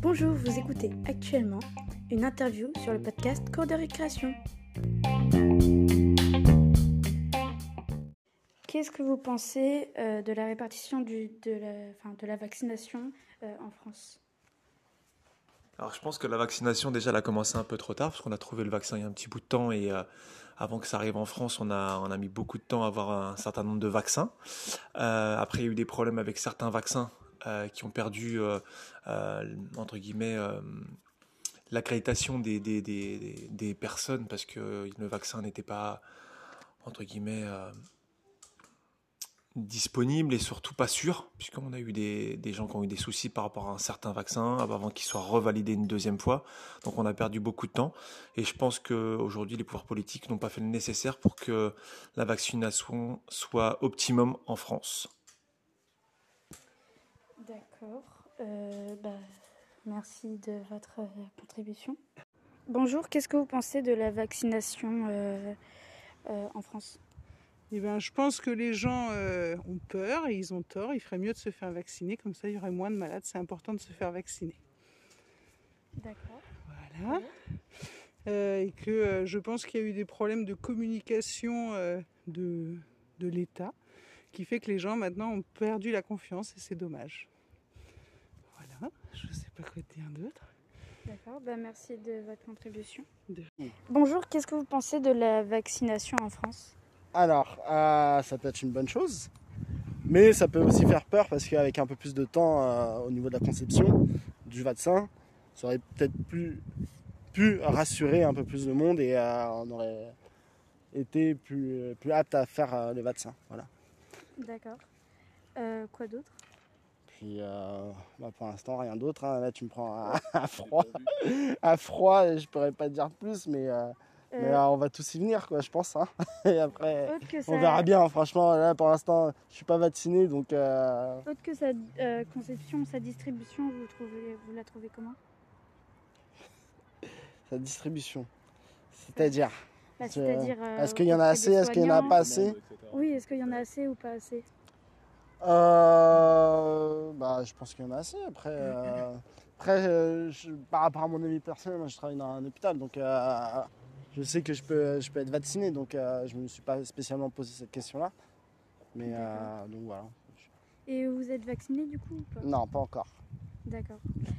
Bonjour, vous écoutez actuellement une interview sur le podcast Cours de récréation. Qu'est-ce que vous pensez euh, de la répartition de la vaccination euh, en France? Alors je pense que la vaccination déjà elle a commencé un peu trop tard parce qu'on a trouvé le vaccin il y a un petit bout de temps et euh, avant que ça arrive en France on a, on a mis beaucoup de temps à avoir un certain nombre de vaccins. Euh, après il y a eu des problèmes avec certains vaccins euh, qui ont perdu euh, entre guillemets l'accréditation des, des, des, des personnes parce que le vaccin n'était pas entre guillemets disponible et surtout pas sûr, puisqu'on a eu des, gens qui ont eu des soucis par rapport à un certain vaccin avant qu'il soit revalidé une deuxième fois. Donc on a perdu beaucoup de temps. Et je pense qu'aujourd'hui, les pouvoirs politiques n'ont pas fait le nécessaire pour que la vaccination soit optimum en France. D'accord. Euh, bah, merci de votre euh, contribution. Bonjour, qu'est-ce que vous pensez de la vaccination euh, en France? Eh ben, je pense que les gens euh, ont peur et ils ont tort. Il ferait mieux de se faire vacciner, comme ça il y aurait moins de malades. C'est important de se faire vacciner. D'accord. Voilà. Euh, et que euh, je pense qu'il y a eu des problèmes de communication de, de l'État qui fait que les gens maintenant ont perdu la confiance et c'est dommage. Voilà, je ne sais pas quoi dire d'autre. D'accord, bah, merci de votre contribution. De- Bonjour, qu'est-ce que vous pensez de la vaccination en France? Alors, euh, ça peut être une bonne chose, mais ça peut aussi faire peur parce qu'avec un peu plus de temps euh, au niveau de la conception du vaccin, ça aurait peut-être plus pu rassurer un peu plus de monde et euh, on aurait été plus, plus apte à faire le vaccin. Voilà. D'accord. Quoi d'autre? Puis euh, bah, pour l'instant, rien d'autre. hein. Là, tu me prends à, à froid. à froid, je pourrais pas te dire plus, mais, euh, mais, Euh, euh, on va tous y venir, quoi, je pense. hein. et après. Ça, On verra bien, franchement, là pour l'instant je suis pas vacciné donc euh, Autre que sa euh, conception, sa distribution, vous, trouvez, vous la trouvez comment? Sa distribution. C'est-à-dire, Bah, C'est-à-dire. euh, est-ce qu'il y en a assez, est-ce qu'il y en a pas assez? Oui, est-ce qu'il y en a assez ou pas assez? Euh, Bah je pense qu'il y en a assez. Après, euh, après euh, je- par rapport à mon avis personnel, moi je travaille dans un hôpital donc euh, je sais que je peux, je peux être vacciné donc euh, je me suis pas spécialement posé cette question-là. Mais euh, donc voilà. Et vous êtes vacciné du coup ou pas? Non, pas encore. D'accord.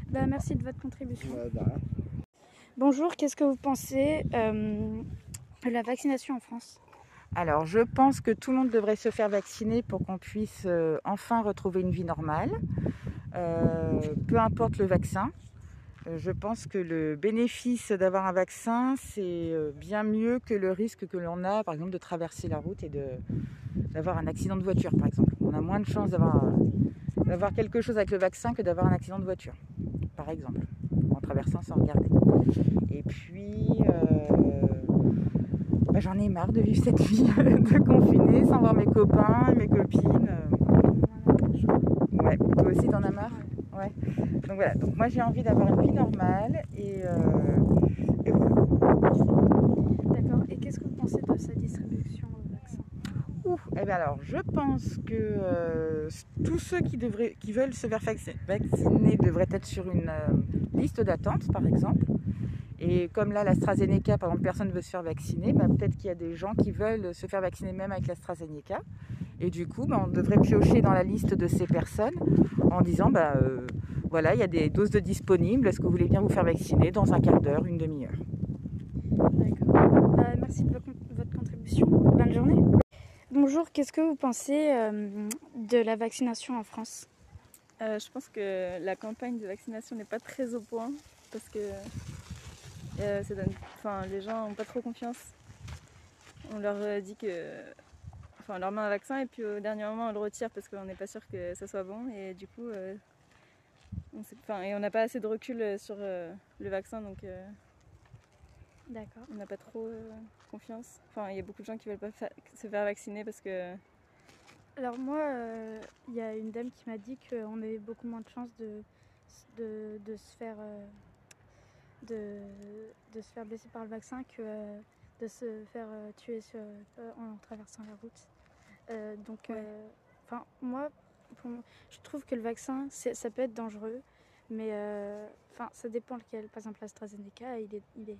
Bah, merci de votre contribution. Ouais, rien. Bonjour, qu'est-ce que vous pensez euh, de la vaccination en France? Alors, je pense que tout le monde devrait se faire vacciner pour qu'on puisse euh, enfin retrouver une vie normale, Euh, peu importe le vaccin. Euh, je pense que le bénéfice d'avoir un vaccin, c'est euh, bien mieux que le risque que l'on a, par exemple, de traverser la route et d'avoir un accident de voiture, par exemple. On a moins de chances d'avoir quelque chose avec le vaccin que d'avoir un accident de voiture, par exemple, en traversant sans regarder. Et puis, euh, bah, j'en ai marre de vivre cette vie de confinée sans voir mes copains mes copines. Ouais, toi aussi t'en as marre? Ouais. Donc voilà, donc moi j'ai envie d'avoir une vie normale et, euh, et voilà. D'accord. Et qu'est-ce que vous pensez de sa distribution au vaccin? Ouh, eh bien alors, je pense que euh, tous ceux qui, devraient, qui veulent se faire vacciner, vacciner devraient être sur une euh, liste d'attente, par exemple. Et comme là, l'AstraZeneca, par exemple, personne ne veut se faire vacciner, bah, peut-être qu'il y a des gens qui veulent se faire vacciner même avec l'AstraZeneca. Et du coup, bah, on devrait piocher dans la liste de ces personnes en disant, bah, euh, voilà, il y a des doses de disponibles, est-ce que vous voulez bien vous faire vacciner dans un quart d'heure, une demi-heure? D'accord. Bah, merci de votre contribution. Bonne journée. Bonjour, qu'est-ce que vous pensez euh, de la vaccination en France? Euh, je pense que la campagne de vaccination n'est pas très au point parce que euh, ça donne, enfin, les gens n'ont pas trop confiance. On leur dit que, enfin, on leur met un vaccin et puis au dernier moment on le retire parce qu'on n'est pas sûr que ça soit bon et du coup, euh, on sait- enfin, et on n'a pas assez de recul euh, sur euh, le vaccin donc euh, D'accord. on n'a pas trop confiance. Enfin, il y a beaucoup de gens qui veulent pas fa- se faire vacciner parce que Alors moi, il y a une dame qui m'a dit qu'on avait beaucoup moins de chances de, de, de se faire de, de se faire blesser par le vaccin que de se faire euh, tuer sur- euh, en traversant la route. Euh, donc, Ouais. moi pour je trouve que le vaccin, ça peut être dangereux, mais enfin, ça dépend lequel. Par exemple, l'AstraZeneca, il est, il est,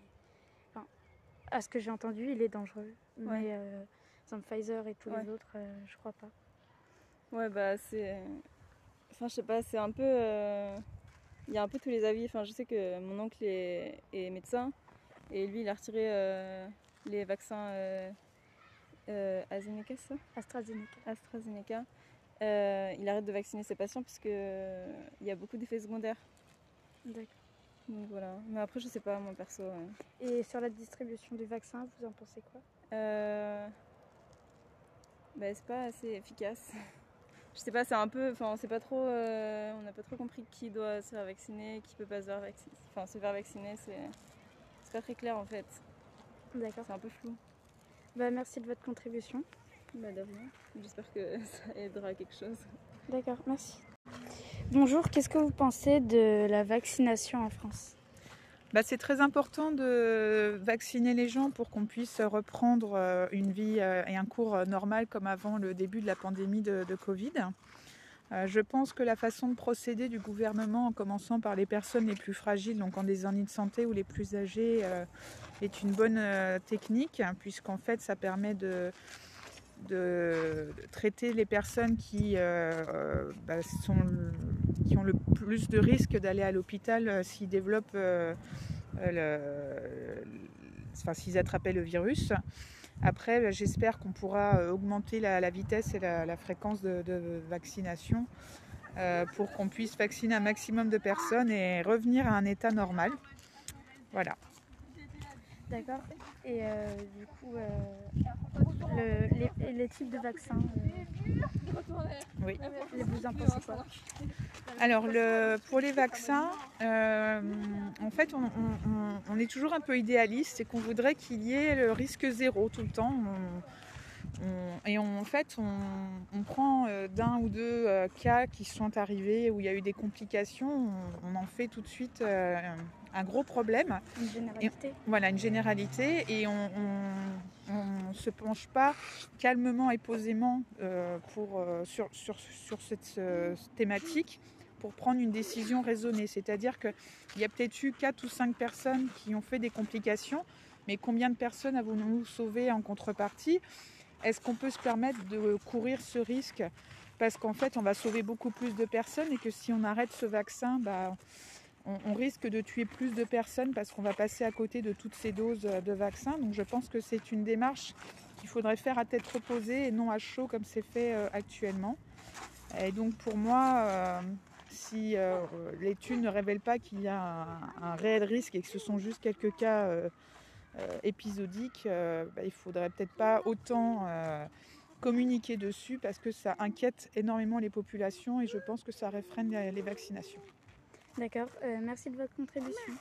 à ce que j'ai entendu, il est dangereux. Mais Ouais. euh, exemple, Pfizer et tous Ouais. les autres, euh, je crois pas. Ouais, bah c'est. Enfin, je sais pas, c'est un peu. euh, Il y a un peu tous les avis. Enfin, je sais que mon oncle est, est médecin et lui, il a retiré les vaccins euh, euh, AstraZeneca, ça? AstraZeneca. AstraZeneca. Euh, il arrête de vacciner ses patients parce que euh, il y a beaucoup d'effets secondaires. D'accord. Donc voilà. Mais après, je sais pas, moi perso. euh. Et sur la distribution du vaccin, vous en pensez quoi? Euh, bah, c'est pas assez efficace. Je sais pas, c'est un peu. Enfin, on sait pas trop. euh, on n'a pas trop compris qui doit se faire vacciner, qui peut pas se faire vacciner. Enfin, se faire vacciner, c'est. C'est pas très clair en fait. D'accord. C'est un peu flou. Bah, merci de votre contribution. Bah, de rien. J'espère que ça aidera à quelque chose. D'accord, merci. Bonjour, qu'est-ce que vous pensez de la vaccination en France? Bah, c'est très important de vacciner les gens pour qu'on puisse reprendre euh, une vie euh, et un cours euh, normal comme avant le début de la pandémie de, de Covid. Euh, Je pense que la façon de procéder du gouvernement, en commençant par les personnes les plus fragiles, donc en désornis de santé ou les plus âgées, euh, est une bonne euh, technique, puisqu'en fait ça permet de, traiter les personnes qui, bah, qui ont le plus de risques d'aller à l'hôpital s'ils développent, le- enfin, s'ils attrapaient le virus. Après, bah, j'espère qu'on pourra euh, augmenter la, vitesse et la, fréquence de, vaccination euh, pour qu'on puisse vacciner un maximum de personnes et revenir à un état normal. Voilà. D'accord. Et euh, du coup, euh, le- les, types de vaccins, euh, Oui. vous en pensez quoi Alors, le, pour les vaccins, euh, en fait, on, on- on- on est toujours un peu idéaliste et qu'on voudrait qu'il y ait le risque zéro tout le temps. On- on- et on- en fait, on, on prend euh, d'un ou deux euh, cas qui sont arrivés où il y a eu des complications, on, on en fait tout de suite euh, un gros problème. Une généralité Voilà, une généralité et on ne se penche pas calmement et posément pour, sur, sur, sur cette thématique pour prendre une décision raisonnée. C'est-à-dire qu'il y a peut-être eu 4 ou 5 personnes qui ont fait des complications, mais combien de personnes avons-nous sauvé en contrepartie? Est-ce qu'on peut se permettre de courir ce risque? Parce qu'en fait, on va sauver beaucoup plus de personnes et que si on arrête ce vaccin, bah, on, risque de tuer plus de personnes parce qu'on va passer à côté de toutes ces doses de vaccins. Donc je pense que c'est une démarche qu'il faudrait faire à tête reposée et non à chaud comme c'est fait euh, actuellement. Et donc pour moi, euh, si euh, l'étude ne révèle pas qu'il y a un réel risque et que ce sont juste quelques cas euh, épisodiques, euh, bah, il faudrait peut-être pas autant euh, communiquer dessus parce que ça inquiète énormément les populations et je pense que ça réfrène les- vaccinations. D'accord, merci de votre contribution.